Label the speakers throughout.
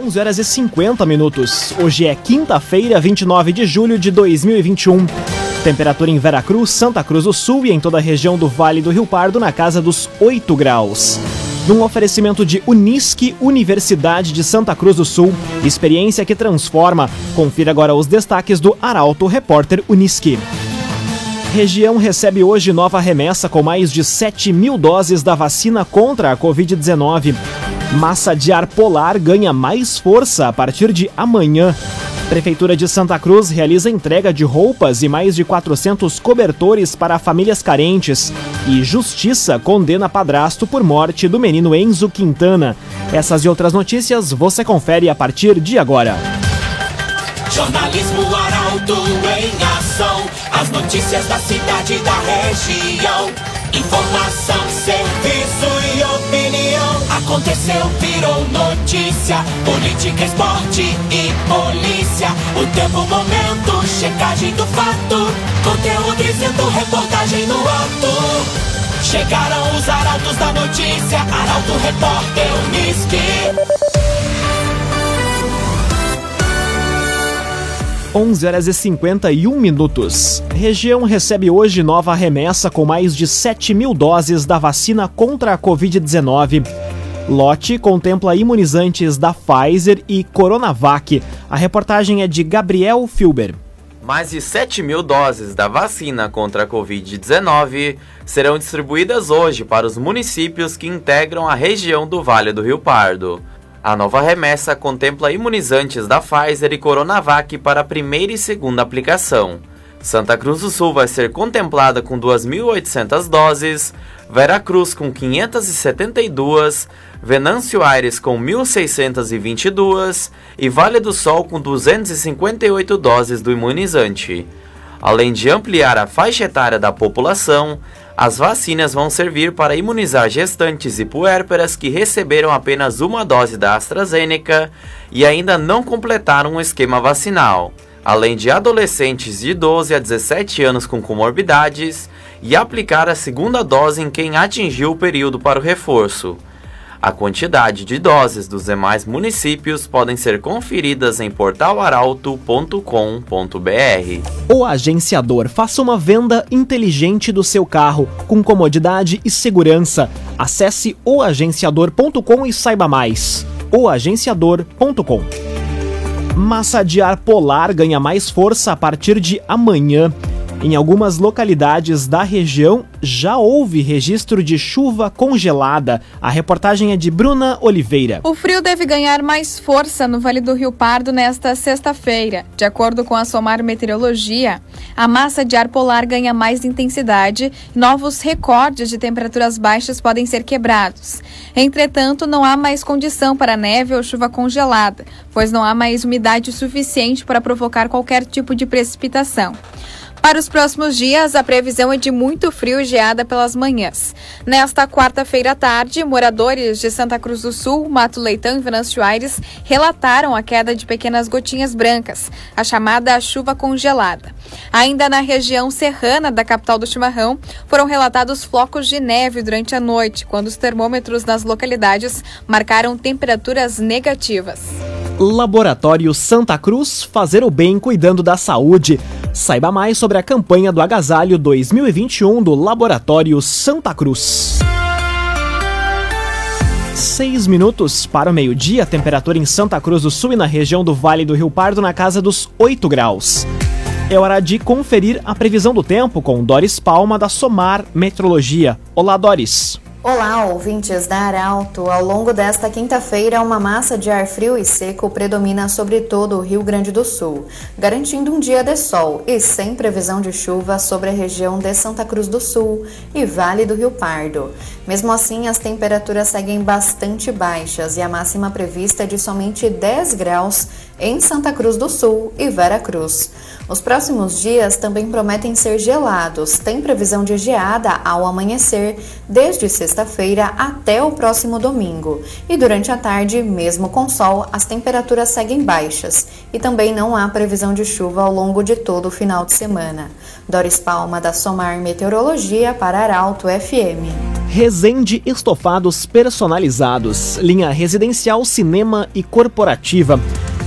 Speaker 1: 11 horas e 50 minutos. Hoje é quinta-feira, 29 de julho de 2021. Temperatura em Veracruz, Santa Cruz do Sul e em toda a região do Vale do Rio Pardo na casa dos 8 graus. Num oferecimento de Unisque, Universidade de Santa Cruz do Sul, experiência que transforma. Confira agora os destaques do Arauto Repórter Unisque. Região recebe hoje nova remessa com mais de 7 mil doses da vacina contra a Covid-19. Massa de ar polar ganha mais força a partir de amanhã. Prefeitura de Santa Cruz realiza entrega de roupas e mais de 400 cobertores para famílias carentes. E Justiça condena padrasto por morte do menino Enzo Quintana. Essas e outras notícias você confere a partir de agora.
Speaker 2: Jornalismo Arauto em ação. As notícias da cidade e da região. Informação. Aconteceu, virou notícia. Política, esporte e polícia. O tempo, momento, checagem do fato. Conteúdo dizendo, reportagem no ato. Chegaram os arautos da notícia. Arauto, repórter, Unisque.
Speaker 1: 11 horas e 51 minutos. Região recebe hoje nova remessa com mais de 7 mil doses da vacina contra a Covid-19. Lote contempla imunizantes da Pfizer e Coronavac. A reportagem é de Gabriel Filber.
Speaker 3: Mais de 7 mil doses da vacina contra a Covid-19 serão distribuídas hoje para os municípios que integram a região do Vale do Rio Pardo. A nova remessa contempla imunizantes da Pfizer e Coronavac para a primeira e segunda aplicação. Santa Cruz do Sul vai ser contemplada com 2.800 doses, Veracruz com 572, Venâncio Aires com 1.622 e Vale do Sol com 258 doses do imunizante. Além de ampliar a faixa etária da população, as vacinas vão servir para imunizar gestantes e puérperas que receberam apenas uma dose da AstraZeneca e ainda não completaram o esquema vacinal, além de adolescentes de 12 a 17 anos com comorbidades e aplicar a segunda dose em quem atingiu o período para o reforço. A quantidade de doses dos demais municípios podem ser conferidas em portalaralto.com.br.
Speaker 1: O agenciador faça uma venda inteligente do seu carro com comodidade e segurança. Acesse oagenciador.com e saiba mais. oagenciador.com Massa de ar polar ganha mais força a partir de amanhã. Em algumas localidades da região já houve registro de chuva congelada. A reportagem é de Bruna Oliveira.
Speaker 4: O frio deve ganhar mais força no Vale do Rio Pardo nesta sexta-feira. De acordo com a Somar Meteorologia, a massa de ar polar ganha mais intensidade e novos recordes de temperaturas baixas podem ser quebrados. Entretanto, não há mais condição para neve ou chuva congelada, pois não há mais umidade suficiente para provocar qualquer tipo de precipitação. Para os próximos dias, a previsão é de muito frio e geada pelas manhãs. Nesta quarta-feira à tarde, moradores de Santa Cruz do Sul, Mato Leitão e Venâncio Aires relataram a queda de pequenas gotinhas brancas, a chamada chuva congelada. Ainda na região serrana da capital do chimarrão, foram relatados flocos de neve durante a noite, quando os termômetros nas localidades marcaram temperaturas negativas.
Speaker 1: Laboratório Santa Cruz, fazer o bem cuidando da saúde. Saiba mais sobre a campanha do Agasalho 2021 do Laboratório Santa Cruz. Seis minutos para o meio-dia, temperatura em Santa Cruz do Sul e na região do Vale do Rio Pardo na casa dos 8 graus. É hora de conferir a previsão do tempo com Doris Palma da Somar Metrologia. Olá, Doris.
Speaker 5: Olá, ouvintes da Arauto. Ao longo desta quinta-feira, uma massa de ar frio e seco predomina sobre todo o Rio Grande do Sul, garantindo um dia de sol e sem previsão de chuva sobre a região de Santa Cruz do Sul e Vale do Rio Pardo. Mesmo assim, as temperaturas seguem bastante baixas e a máxima prevista é de somente 10 graus em Santa Cruz do Sul e Vera Cruz. Os próximos dias também prometem ser gelados. Tem previsão de geada ao amanhecer, desde sexta-feira até o próximo domingo. E durante a tarde, mesmo com sol, as temperaturas seguem baixas. E também não há previsão de chuva ao longo de todo o final de semana. Doris Palma, da Somar Meteorologia, para Arauto FM.
Speaker 1: Resende Estofados Personalizados, linha residencial, cinema e corporativa.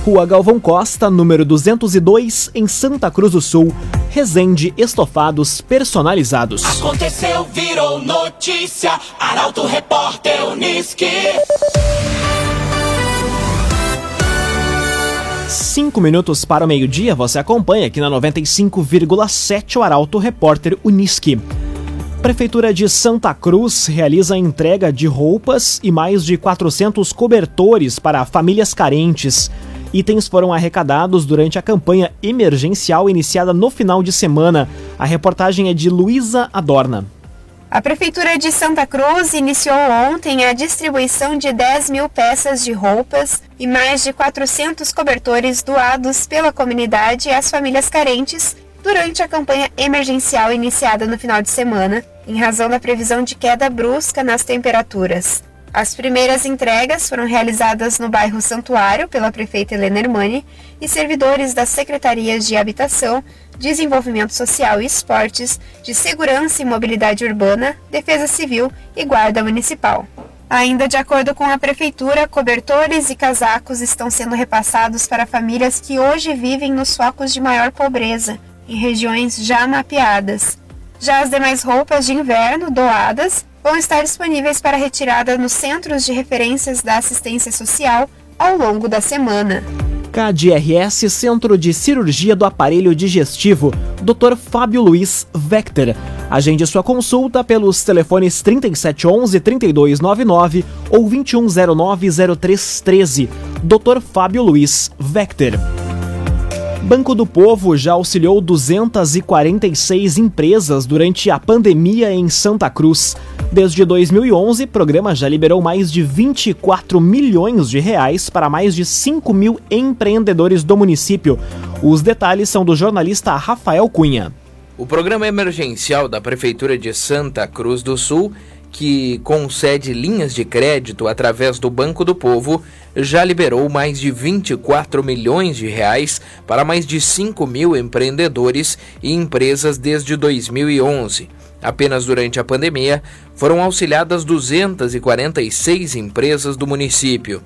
Speaker 1: Rua Galvão Costa, número 202, em Santa Cruz do Sul. Resende Estofados Personalizados.
Speaker 2: Aconteceu, virou notícia. Arauto Repórter Uniski.
Speaker 1: Cinco minutos para o meio-dia, você acompanha aqui na 95,7 o Arauto Repórter Uniski. Prefeitura de Santa Cruz realiza a entrega de roupas e mais de 400 cobertores para famílias carentes. Itens foram arrecadados durante a campanha emergencial iniciada no final de semana. A reportagem é de Luísa Adorna.
Speaker 6: A Prefeitura de Santa Cruz iniciou ontem a distribuição de 10 mil peças de roupas e mais de 400 cobertores doados pela comunidade às famílias carentes durante a campanha emergencial iniciada no final de semana, em razão da previsão de queda brusca nas temperaturas. As primeiras entregas foram realizadas no bairro Santuário pela prefeita Helena Hermani e servidores das secretarias de Habitação, Desenvolvimento Social e Esportes, de Segurança e Mobilidade Urbana, Defesa Civil e Guarda Municipal. Ainda de acordo com a Prefeitura, cobertores e casacos estão sendo repassados para famílias que hoje vivem nos focos de maior pobreza, em regiões já mapeadas. Já as demais roupas de inverno doadas vão estar disponíveis para retirada nos centros de referências da assistência social ao longo da semana.
Speaker 1: KDRS Centro de Cirurgia do Aparelho Digestivo, Dr. Fábio Luiz Vector. Agende sua consulta pelos telefones 3711-3299 ou 2109-0313. Dr. Fábio Luiz Vector. Banco do Povo já auxiliou 246 empresas durante a pandemia em Santa Cruz. Desde 2011, o programa já liberou mais de 24 milhões de reais para mais de 5 mil empreendedores do município. Os detalhes são do jornalista Rafael Cunha.
Speaker 7: O programa emergencial da Prefeitura de Santa Cruz do Sul que concede linhas de crédito através do Banco do Povo, já liberou mais de 24 milhões de reais para mais de 5 mil empreendedores e empresas desde 2011. Apenas durante a pandemia, foram auxiliadas 246 empresas do município.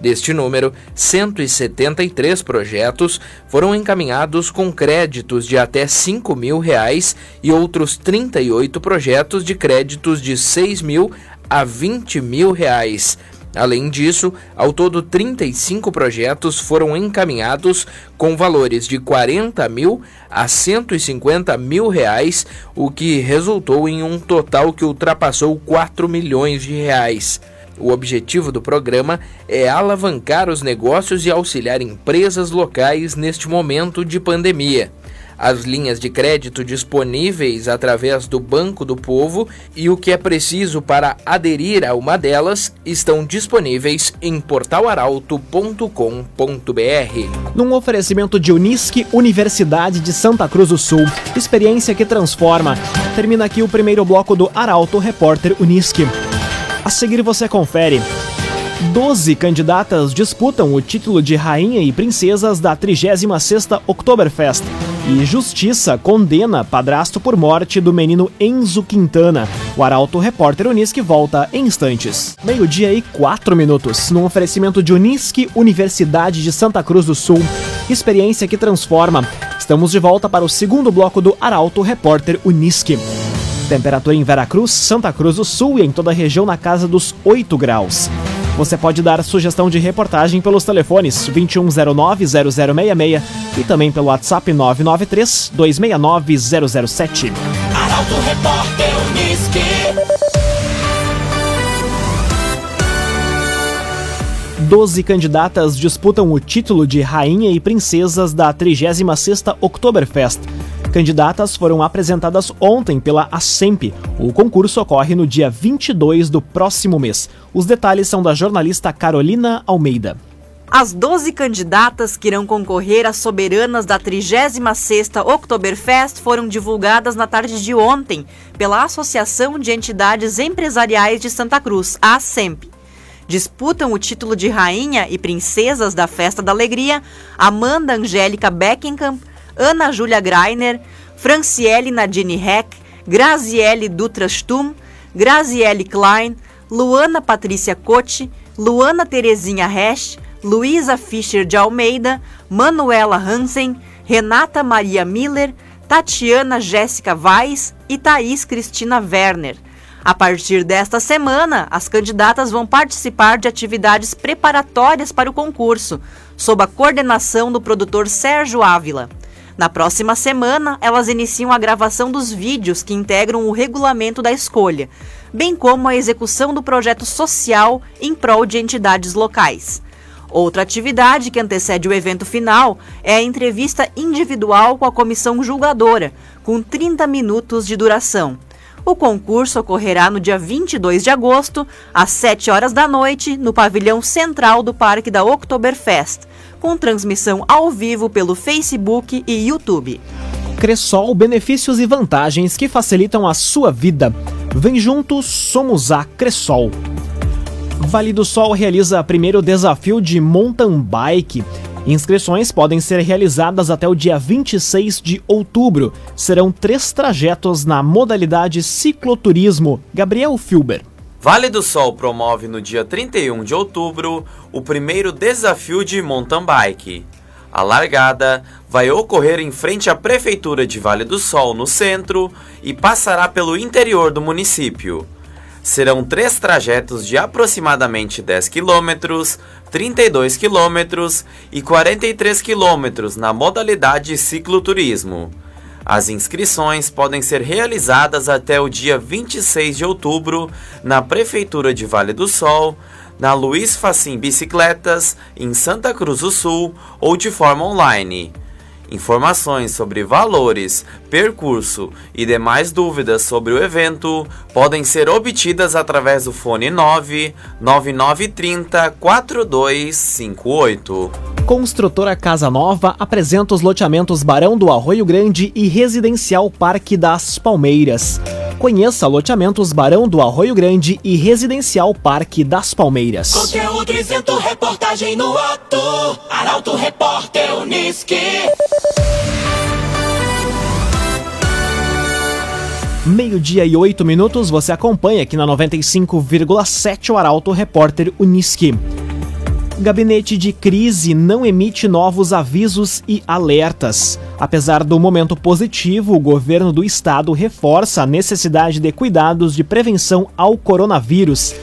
Speaker 7: Deste número, 173 projetos foram encaminhados com créditos de até 5 mil reais e outros 38 projetos de créditos de 6 mil a 20 mil reais. Além disso, ao todo 35 projetos foram encaminhados com valores de 40 mil a 150 mil reais, o que resultou em um total que ultrapassou 4 milhões de reais. O objetivo do programa é alavancar os negócios e auxiliar empresas locais neste momento de pandemia. As linhas de crédito disponíveis através do Banco do Povo e o que é preciso para aderir a uma delas estão disponíveis em portalaralto.com.br.
Speaker 1: Num oferecimento de Unisque, Universidade de Santa Cruz do Sul, experiência que transforma. Termina aqui o primeiro bloco do Arauto Repórter Unisque. A seguir você confere. Doze candidatas disputam o título de rainha e princesas da 36ª Oktoberfest. E Justiça condena padrasto por morte do menino Enzo Quintana. O Arauto Repórter Unisque volta em instantes. Meio-dia e quatro minutos, num oferecimento de Unisque, Universidade de Santa Cruz do Sul. Experiência que transforma. Estamos de volta para o segundo bloco do Arauto Repórter Unisque. Temperatura em Veracruz, Santa Cruz do Sul e em toda a região na casa dos 8 graus. Você pode dar sugestão de reportagem pelos telefones 2109-0066 e também pelo WhatsApp 993-269-007.
Speaker 2: Arauto Repórter Unisque.
Speaker 1: Doze candidatas disputam o título de rainha e princesas da 36ª Oktoberfest. Candidatas foram apresentadas ontem pela ASEMP. O concurso ocorre no dia 22 do próximo mês. Os detalhes são da jornalista Carolina Almeida.
Speaker 8: As 12 candidatas que irão concorrer às soberanas da 36ª Oktoberfest foram divulgadas na tarde de ontem pela Associação de Entidades Empresariais de Santa Cruz, a ASEMP. Disputam o título de rainha e princesas da Festa da Alegria Amanda Angélica Beckenkamp, Ana Júlia Greiner, Franciele Nadine Heck, Graziele Dutra Stum, Graziele Klein, Luana Patrícia Cote, Luana Terezinha Resch, Luísa Fischer de Almeida, Manuela Hansen, Renata Maria Miller, Tatiana Jéssica Weiss e Thaís Cristina Werner. A partir desta semana, as candidatas vão participar de atividades preparatórias para o concurso, sob a coordenação do produtor Sérgio Ávila. Na próxima semana, elas iniciam a gravação dos vídeos que integram o regulamento da escolha, bem como a execução do projeto social em prol de entidades locais. Outra atividade que antecede o evento final é a entrevista individual com a comissão julgadora, com 30 minutos de duração. O concurso ocorrerá no dia 22 de agosto, às 7 horas da noite, no pavilhão central do Parque da Oktoberfest, com transmissão ao vivo pelo Facebook e YouTube.
Speaker 1: Cressol, benefícios e vantagens que facilitam a sua vida. Vem juntos, somos a Cressol. Vale do Sol realiza primeiro desafio de mountain bike. Inscrições podem ser realizadas até o dia 26 de outubro. Serão três trajetos na modalidade cicloturismo. Gabriel Filber.
Speaker 3: Vale do Sol promove no dia 31 de outubro o primeiro desafio de mountain bike. A largada vai ocorrer em frente à Prefeitura de Vale do Sol, no centro, e passará pelo interior do município. Serão três trajetos de aproximadamente 10 km, 32 km e 43 km na modalidade cicloturismo. As inscrições podem ser realizadas até o dia 26 de outubro na Prefeitura de Vale do Sol, na Luiz Facim Bicicletas, em Santa Cruz do Sul ou de forma online. Informações sobre valores, percurso e demais dúvidas sobre o evento podem ser obtidas através do fone 99930 4258.
Speaker 1: Construtora Casa Nova apresenta os loteamentos Barão do Arroio Grande e Residencial Parque das Palmeiras. Conheça loteamentos Barão do Arroio Grande e Residencial Parque das Palmeiras.
Speaker 2: Conteúdo isento, reportagem no ato. Arauto Repórter Uniski.
Speaker 1: Meio-dia e oito minutos, você acompanha aqui na 95,7 o Arauto Repórter Uniski. Gabinete de crise não emite novos avisos e alertas. Apesar do momento positivo, o governo do estado reforça a necessidade de cuidados de prevenção ao coronavírus.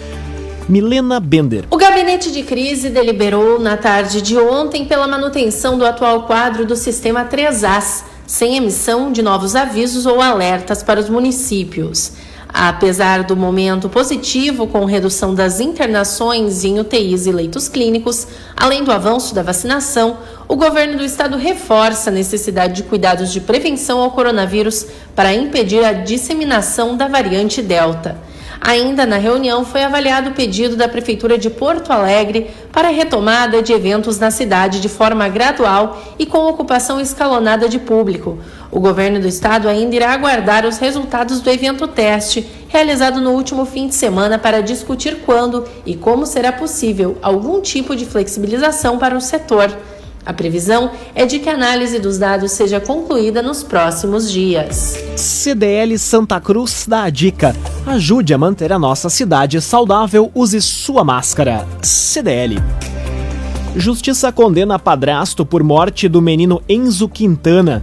Speaker 1: Milena Bender.
Speaker 9: O gabinete de crise deliberou na tarde de ontem pela manutenção do atual quadro do sistema 3As, sem emissão de novos avisos ou alertas para os municípios. Apesar do momento positivo com redução das internações em UTIs e leitos clínicos, além do avanço da vacinação, o governo do estado reforça a necessidade de cuidados de prevenção ao coronavírus para impedir a disseminação da variante Delta. Ainda na reunião foi avaliado o pedido da Prefeitura de Porto Alegre para a retomada de eventos na cidade de forma gradual e com ocupação escalonada de público. O governo do estado ainda irá aguardar os resultados do evento teste, realizado no último fim de semana, para discutir quando e como será possível algum tipo de flexibilização para o setor. A previsão é de que a análise dos dados seja concluída nos próximos dias.
Speaker 1: CDL Santa Cruz dá a dica. Ajude a manter a nossa cidade saudável, use sua máscara. CDL. Justiça condena padrasto por morte do menino Enzo Quintana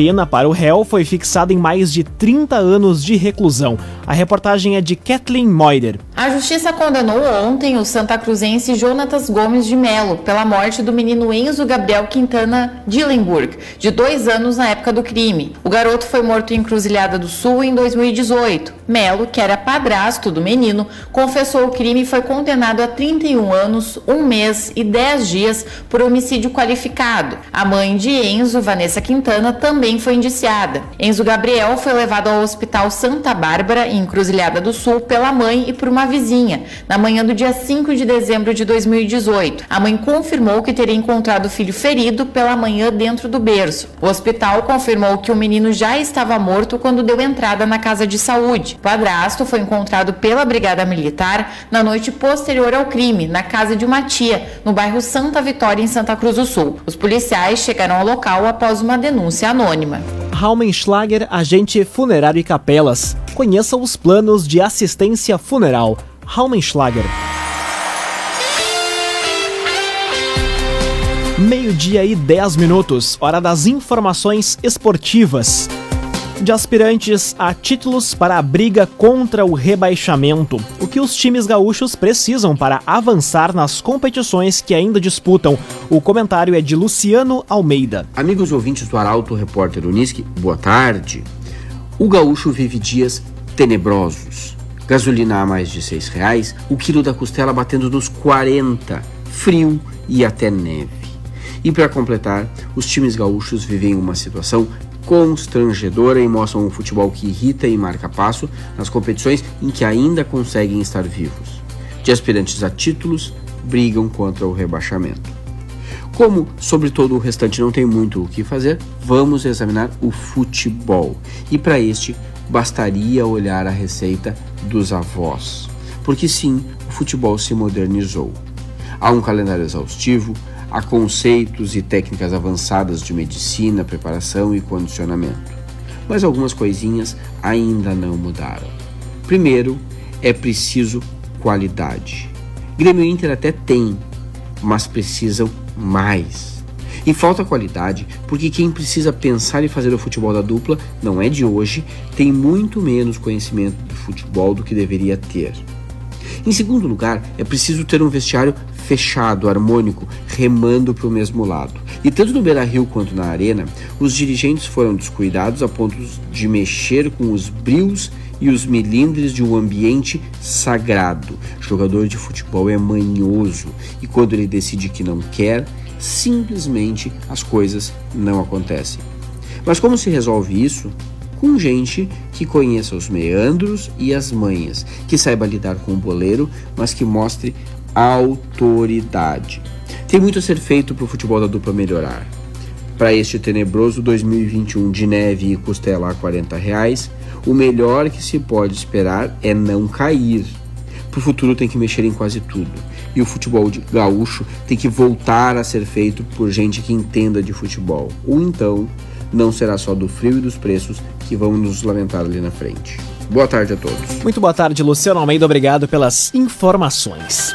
Speaker 1: pena para o réu foi fixada em mais de 30 anos de reclusão. A reportagem é de Kathleen Moider.
Speaker 10: A justiça condenou ontem o santa cruzense Jonatas Gomes de Melo pela morte do menino Enzo Gabriel Quintana Dillenburg, de dois anos na época do crime. O garoto foi morto em Cruzilhada do Sul em 2018. Melo, que era padrasto do menino, confessou o crime e foi condenado a 31 anos, um mês e 10 dias por homicídio qualificado. A mãe de Enzo, Vanessa Quintana, também foi indiciada. Enzo Gabriel foi levado ao Hospital Santa Bárbara, em em Cruzilhada do Sul pela mãe e por uma vizinha, na manhã do dia 5 de dezembro de 2018. A mãe confirmou que teria encontrado o filho ferido pela manhã dentro do berço. O hospital confirmou que o menino já estava morto quando deu entrada na casa de saúde. O padrasto foi encontrado pela Brigada Militar na noite posterior ao crime, na casa de uma tia, no bairro Santa Vitória, em Santa Cruz do Sul. Os policiais chegaram ao local após uma denúncia anônima.
Speaker 1: Raumenschlager, agente funerário e capelas. Conheça os planos de assistência funeral. Raumenschlager. Meio-dia e 10 minutos, hora das informações esportivas. De aspirantes a títulos para a briga contra o rebaixamento. O que os times gaúchos precisam para avançar nas competições que ainda disputam. O comentário é de Luciano Almeida.
Speaker 11: Amigos ouvintes do Arauto Repórter Unisque, boa tarde. O gaúcho vive dias tenebrosos. Gasolina a mais de seis reais, o quilo da costela batendo nos 40, frio e até neve. E para completar, os times gaúchos vivem uma situação constrangedora e mostram um futebol que irrita e marca passo nas competições em que ainda conseguem estar vivos. De aspirantes a títulos, brigam contra o rebaixamento. Como sobre todo o restante não tem muito o que fazer, vamos examinar o futebol. E para este, bastaria olhar a receita dos avós. Porque sim, o futebol se modernizou. Há um calendário exaustivo, há conceitos e técnicas avançadas de medicina, preparação e condicionamento. Mas algumas coisinhas ainda não mudaram. Primeiro, é preciso qualidade. Grêmio Inter até tem, mas precisam mais. E falta qualidade porque quem precisa pensar e fazer o futebol da dupla não é de hoje, tem muito menos conhecimento de futebol do que deveria ter. Em segundo lugar, é preciso ter um vestiário fechado, harmônico, remando para o mesmo lado. E tanto no Beira Rio quanto na Arena, os dirigentes foram descuidados a ponto de mexer com os brios e os milindres de um ambiente sagrado. Jogador de futebol é manhoso e quando ele decide que não quer, simplesmente as coisas não acontecem. Mas como se resolve isso? Com gente que conheça os meandros e as manhas, que saiba lidar com o boleiro, mas que mostre autoridade. Tem muito a ser feito para o futebol da dupla melhorar. Para este tenebroso 2021 de neve e costela a 40 reais, o melhor que se pode esperar é não cair. Para o futuro tem que mexer em quase tudo. E o futebol gaúcho tem que voltar a ser feito por gente que entenda de futebol. Ou então, não será só do frio e dos preços que vão nos lamentar ali na frente. Boa tarde a todos.
Speaker 1: Muito boa tarde, Luciano Almeida. Obrigado pelas informações.